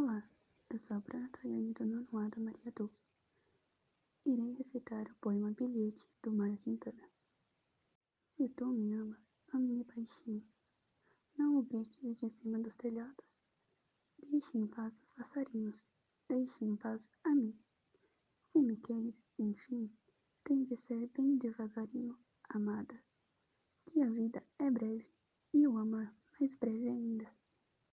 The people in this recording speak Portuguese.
Olá, eu sou a Bruna Tayane do nono A da Maria Dulce. Irei recitar o poema Bilhete do Mário Quintana. Se tu me amas, ame-me baixinho, não o grites de cima dos telhados. Deixe em paz os passarinhos, deixe em paz a mim. Se me queres, enfim, tem de ser bem devagarinho, amada, que a vida é breve e o amor mais breve.